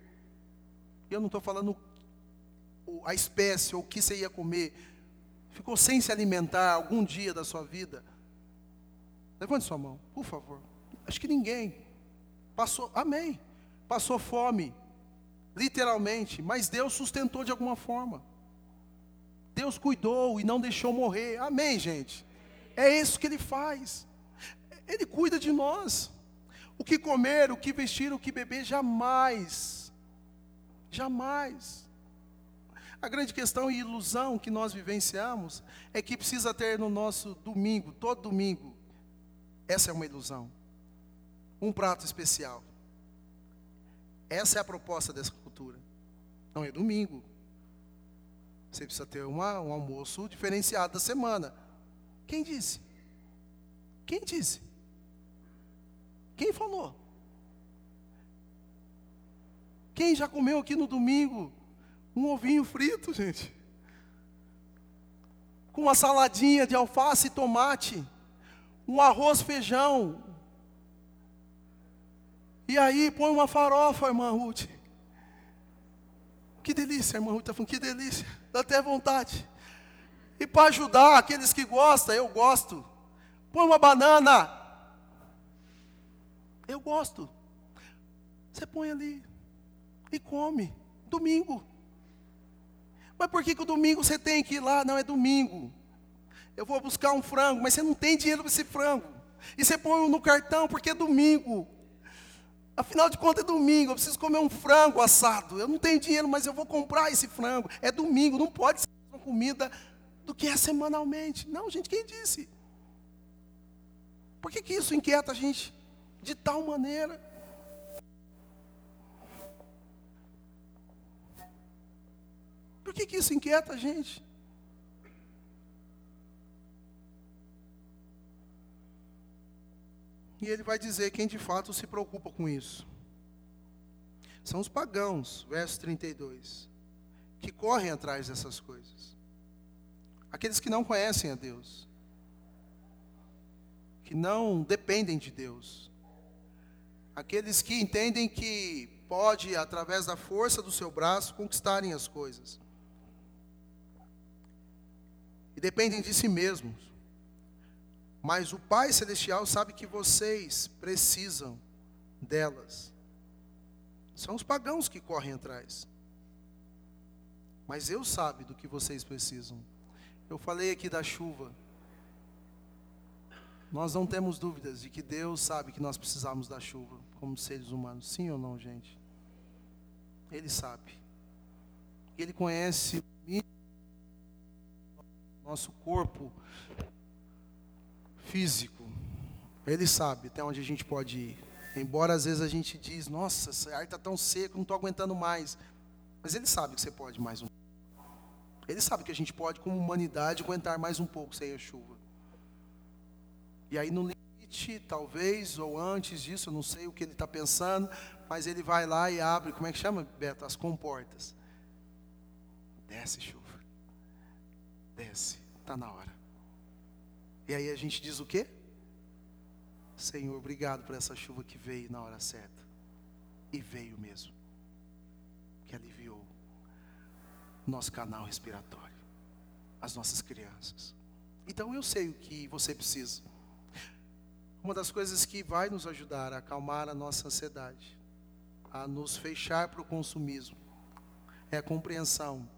Eu não estou falando a espécie ou o que você ia comer. Ficou sem se alimentar algum dia da sua vida? Levante sua mão, por favor. Acho que ninguém. Passou, amém. Passou fome, literalmente, mas Deus sustentou de alguma forma. Deus cuidou e não deixou morrer. Amém, gente. É isso que Ele faz. Ele cuida de nós. O que comer, o que vestir, o que beber, jamais. Jamais. A grande questão e ilusão que nós vivenciamos é que precisa ter no nosso domingo, todo domingo. Essa é uma ilusão. Um prato especial. Essa é a proposta dessa cultura. Não é domingo. Você precisa ter uma, um almoço diferenciado da semana. Quem disse? Quem disse? Quem falou? Quem já comeu aqui no domingo um ovinho frito, gente? Com uma saladinha de alface e tomate, um arroz, feijão. E aí põe uma farofa, irmã Ruth. Que delícia, irmã Ruth está falando, que delícia. Dá até vontade. E para ajudar aqueles que gostam, eu gosto. Põe uma banana. Eu gosto. Você põe ali e come. Domingo. Mas por que, que o domingo você tem que ir lá? Não, é domingo. Eu vou buscar um frango, mas você não tem dinheiro para esse frango. E você põe no cartão porque é domingo. Afinal de contas é domingo, eu preciso comer um frango assado. Eu não tenho dinheiro, mas eu vou comprar esse frango. É domingo, não pode ser uma comida do que é semanalmente. Não, gente, quem disse? Por que, que isso inquieta a gente de tal maneira? Que, que isso inquieta a gente? E ele vai dizer quem de fato se preocupa com isso. São os pagãos, verso 32, que correm atrás dessas coisas. Aqueles que não conhecem a Deus, que não dependem de Deus, aqueles que entendem que pode, através da força do seu braço, conquistarem as coisas, e dependem de si mesmos. Mas o Pai Celestial sabe que vocês precisam delas. São os pagãos que correm atrás. Mas eu sabe do que vocês precisam. Eu falei aqui da chuva. Nós não temos dúvidas de que Deus sabe que nós precisamos da chuva como seres humanos. Sim ou não, gente? Ele sabe. Ele conhece nosso corpo físico. Ele sabe até onde a gente pode ir. Embora às vezes a gente diz, nossa, esse ar está tão seco, não estou aguentando mais. Mas ele sabe que você pode mais um Ele sabe que a gente pode, como humanidade, aguentar mais um pouco sem a chuva. E aí no limite, talvez, ou antes disso, eu não sei o que ele está pensando, mas ele vai lá e abre, como é que chama, Beto? As comportas. Desce chuva. Desce, está na hora. E aí a gente diz o quê? Senhor, obrigado por essa chuva que veio na hora certa. E veio mesmo. Que aliviou nosso canal respiratório, as nossas crianças. Então eu sei o que você precisa. Uma das coisas que vai nos ajudar a acalmar a nossa ansiedade, a nos fechar para o consumismo, é a compreensão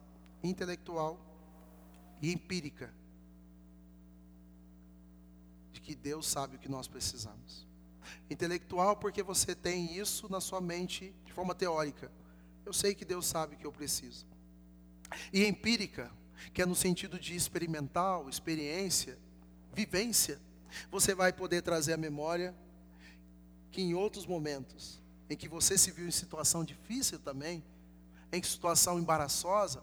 intelectual e empírica que Deus sabe o que nós precisamos. Intelectual, porque você tem isso na sua mente de forma teórica. Eu sei que Deus sabe o que eu preciso. E empírica, que é no sentido de experimental, experiência, vivência. Você vai poder trazer a memória que em outros momentos, em que você se viu em situação difícil também, em situação embaraçosa,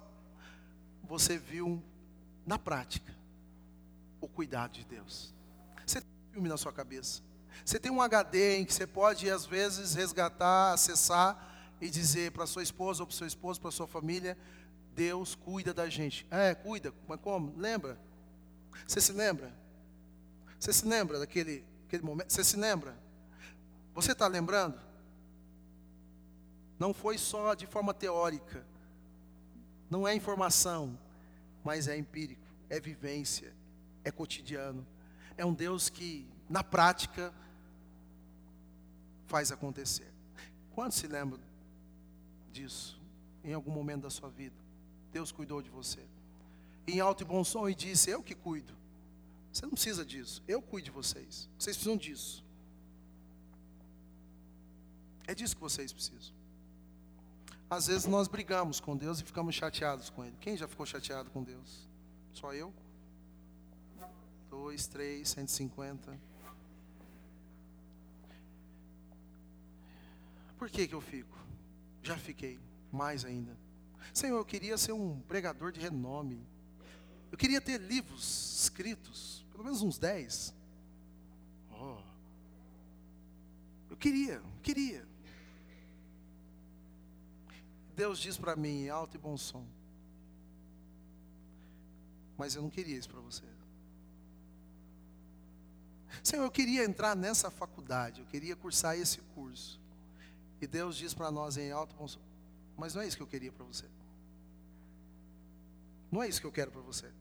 você viu na prática o cuidado de Deus filme na sua cabeça. Você tem um HD em que você pode, às vezes, resgatar, acessar e dizer para sua esposa ou para seu esposo, para sua família: Deus cuida da gente. É, cuida, mas como? Lembra? Você se lembra? Você se lembra daquele aquele momento? Você se lembra? Você está lembrando? Não foi só de forma teórica, não é informação, mas é empírico, é vivência, é cotidiano é um Deus que, na prática, faz acontecer. Quantos se lembram disso em algum momento da sua vida? Deus cuidou de você. Em alto e bom som e disse: Eu que cuido. Você não precisa disso. Eu cuido de vocês. Vocês precisam disso. É disso que vocês precisam. Às vezes nós brigamos com Deus e ficamos chateados com Ele. Quem já ficou chateado com Deus? Só eu? Dois, três, cento e cinquenta. Por que que eu fico? Já fiquei, mais ainda. Senhor, eu queria ser um pregador de renome. Eu queria ter livros escritos, pelo menos uns dez. Oh. Eu queria, queria. Deus diz para mim, alto e bom som. Mas eu não queria isso para você. Senhor, eu queria entrar nessa faculdade, eu queria cursar esse curso. E Deus diz para nós em alto, mas não é isso que eu queria para você. Não é isso que eu quero para você.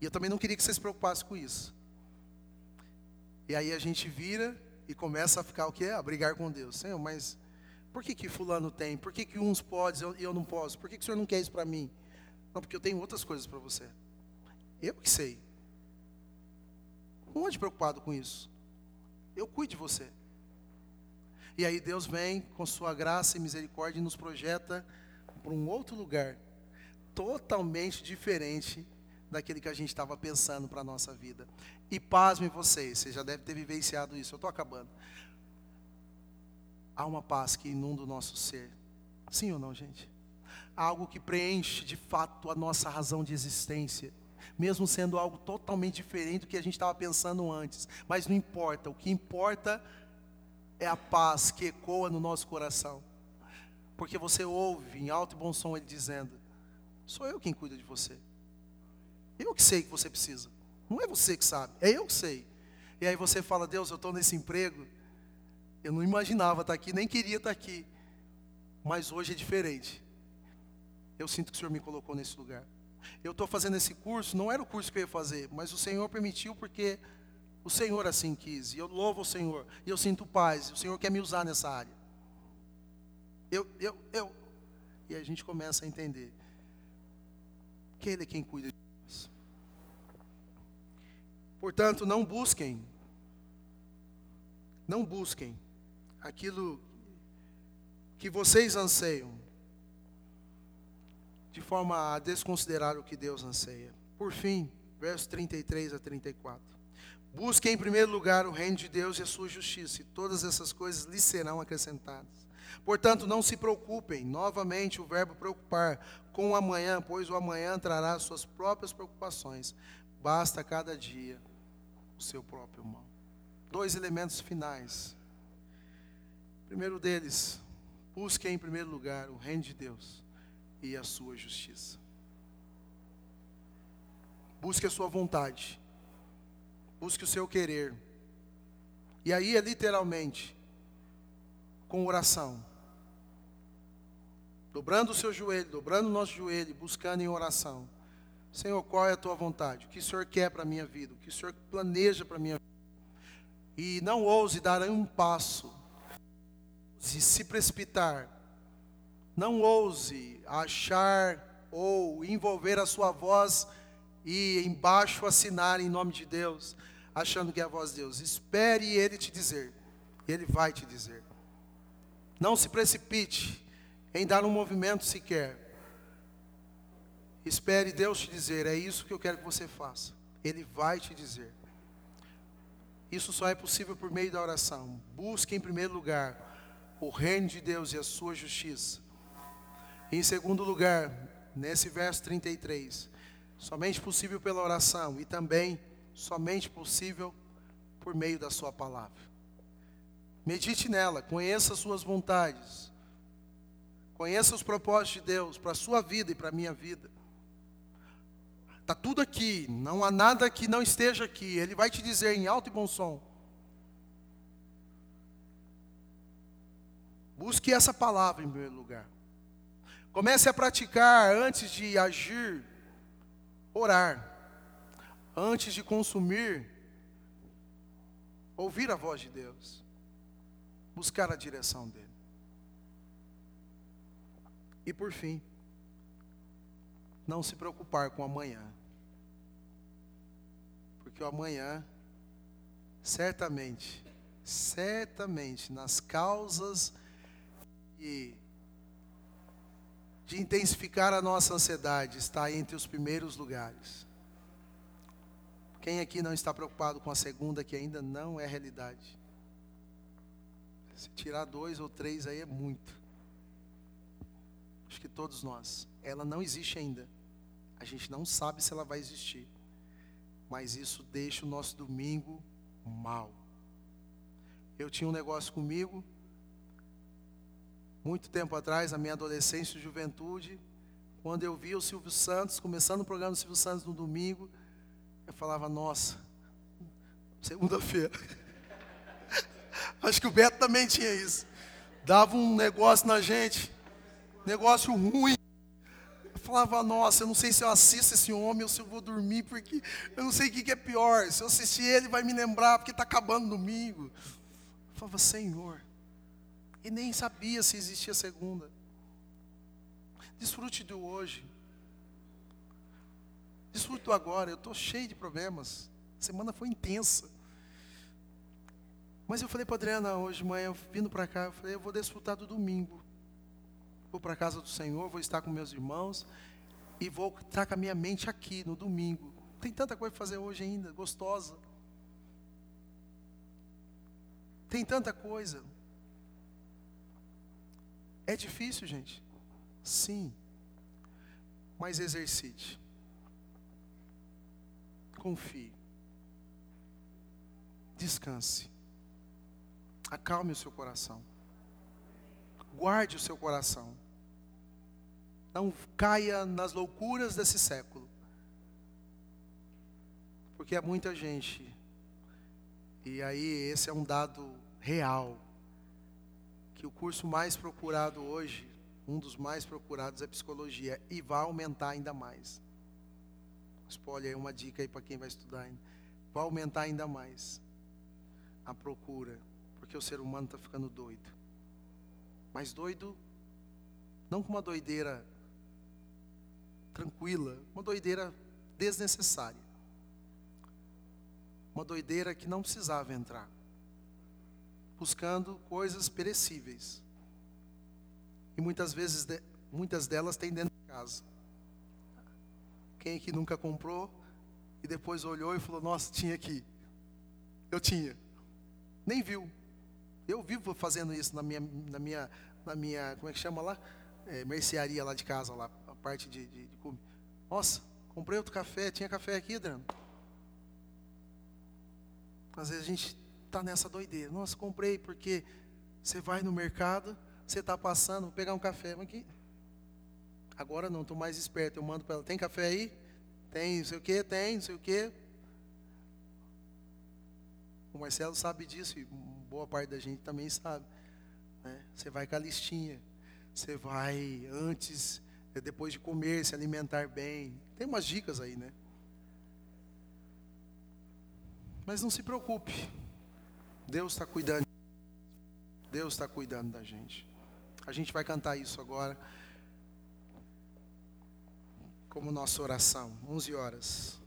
E eu também não queria que você se preocupasse com isso. E aí a gente vira e começa a ficar o que? A brigar com Deus. Senhor, mas por que que fulano tem? Por que que uns podem e eu, não posso? Por que que o Senhor não quer isso para mim? Não, porque eu tenho outras coisas para você. Eu que sei. Não ande preocupado com isso. Eu cuido de você. E aí Deus vem com sua graça e misericórdia e nos projeta para um outro lugar, totalmente diferente daquele que a gente estava pensando para a nossa vida. E pasmem vocês, você já deve ter vivenciado isso, eu estou acabando. Há uma paz que inunda o nosso ser. Sim ou não, gente? Algo que preenche de fato a nossa razão de existência mesmo sendo algo totalmente diferente do que a gente estava pensando antes. Mas não importa, o que importa é a paz que ecoa no nosso coração. Porque você ouve em alto e bom som ele dizendo: Sou eu quem cuida de você. Eu que sei que você precisa. Não é você que sabe, é eu que sei. E aí você fala: Deus, eu estou nesse emprego. Eu não imaginava estar aqui, nem queria estar aqui. Mas hoje é diferente. Eu sinto que o Senhor me colocou nesse lugar. Eu estou fazendo esse curso, não era o curso que eu ia fazer, mas o Senhor permitiu porque o Senhor assim quis. E eu louvo o Senhor. E eu sinto paz. O Senhor quer me usar nessa área. Eu, eu, eu. E a gente começa a entender que Ele é quem cuida de nós. Portanto, não busquem, não busquem aquilo que vocês anseiam de forma a desconsiderar o que Deus anseia. Por fim, verso 33 a 34. Busque em primeiro lugar o reino de Deus e a sua justiça, e todas essas coisas lhe serão acrescentadas. Portanto, não se preocupem, novamente o verbo preocupar, com o amanhã, pois o amanhã trará suas próprias preocupações. Basta cada dia o seu próprio mal. Dois elementos finais. primeiro deles, busque em primeiro lugar o reino de Deus e a sua justiça. Busque a sua vontade. Busque o seu querer. E aí é literalmente com oração. Dobrando o seu joelho, dobrando o nosso joelho, buscando em oração. Senhor, qual é a tua vontade? O que o Senhor quer para a minha vida? O que o Senhor planeja para a minha vida? E não ouse dar um passo, se se precipitar. Não ouse achar ou envolver a sua voz e embaixo assinar em nome de Deus, achando que é a voz de Deus. Espere Ele te dizer, Ele vai te dizer. Não se precipite em dar um movimento sequer. Espere Deus te dizer, é isso que eu quero que você faça. Ele vai te dizer. Isso só é possível por meio da oração. Busque em primeiro lugar o reino de Deus e a sua justiça. Em segundo lugar, nesse verso 33, somente possível pela oração e também somente possível por meio da sua palavra. Medite nela, conheça as suas vontades. Conheça os propósitos de Deus para a sua vida e para a minha vida. Está tudo aqui, não há nada que não esteja aqui. Ele vai te dizer em alto e bom som. Busque essa palavra em primeiro lugar. Comece a praticar antes de agir, orar. Antes de consumir, ouvir a voz de Deus. Buscar a direção dele. E por fim, não se preocupar com amanhã. Porque o amanhã, certamente, certamente, nas causas de, de intensificar a nossa ansiedade, está entre os primeiros lugares. Quem aqui não está preocupado com a segunda, que ainda não é realidade? Se tirar dois ou três aí é muito. Acho que todos nós. Ela não existe ainda. A gente não sabe se ela vai existir. Mas isso deixa o nosso domingo mal. Eu tinha um negócio comigo, muito tempo atrás, na minha adolescência e juventude, quando eu via o Silvio Santos, começando o programa do Silvio Santos no domingo, eu falava, nossa, segunda-feira. Acho que o Beto também tinha isso. Dava um negócio na gente, negócio ruim. Eu falava, nossa, eu não sei se eu assisto esse homem ou se eu vou dormir, porque eu não sei o que é pior. Se eu assistir ele, vai me lembrar, porque está acabando domingo. Eu falava, Senhor. E nem sabia se existia segunda. Desfrute do hoje. Desfrute do agora. Eu estou cheio de problemas. A semana foi intensa. Mas eu falei para Adriana hoje de manhã, vindo para cá, eu falei, eu vou desfrutar do domingo vou para a casa do Senhor, vou estar com meus irmãos e vou estar com a minha mente aqui no domingo. Tem tanta coisa para fazer hoje ainda, gostosa. Tem tanta coisa. É difícil, gente. Sim. Mas exercite. Confie. Descanse. Acalme o seu coração. Guarde o seu coração. Não caia nas loucuras desse século. Porque há muita gente, e aí esse é um dado real, que o curso mais procurado hoje, um dos mais procurados é psicologia, e vai aumentar ainda mais. Spoiler uma dica aí para quem vai estudar ainda. Vai aumentar ainda mais a procura, porque o ser humano está ficando doido. Mas doido, não com uma doideira tranquila, uma doideira desnecessária. Uma doideira que não precisava entrar. Buscando coisas perecíveis. E muitas vezes, muitas delas têm dentro de casa. Quem aqui nunca comprou e depois olhou e falou: Nossa, tinha aqui. Eu tinha. Nem viu. Eu vivo fazendo isso na minha, na minha, na minha como é que chama lá? É, mercearia lá de casa, lá, a parte de, de, de. Nossa, comprei outro café, tinha café aqui, Adriano. Às vezes a gente está nessa doideira. Nossa, comprei porque você vai no mercado, você está passando, vou pegar um café, aqui. Agora não, estou mais esperto. Eu mando para ela: tem café aí? Tem, não sei o que, tem, não sei o que. O Marcelo sabe disso e boa parte da gente também sabe. Né? Você vai com a listinha. Você vai antes, é, depois de comer, se alimentar bem. Tem umas dicas aí, né? Mas não se preocupe. Deus está cuidando. Deus está cuidando da gente. A gente vai cantar isso agora. Como nossa oração. 11 horas.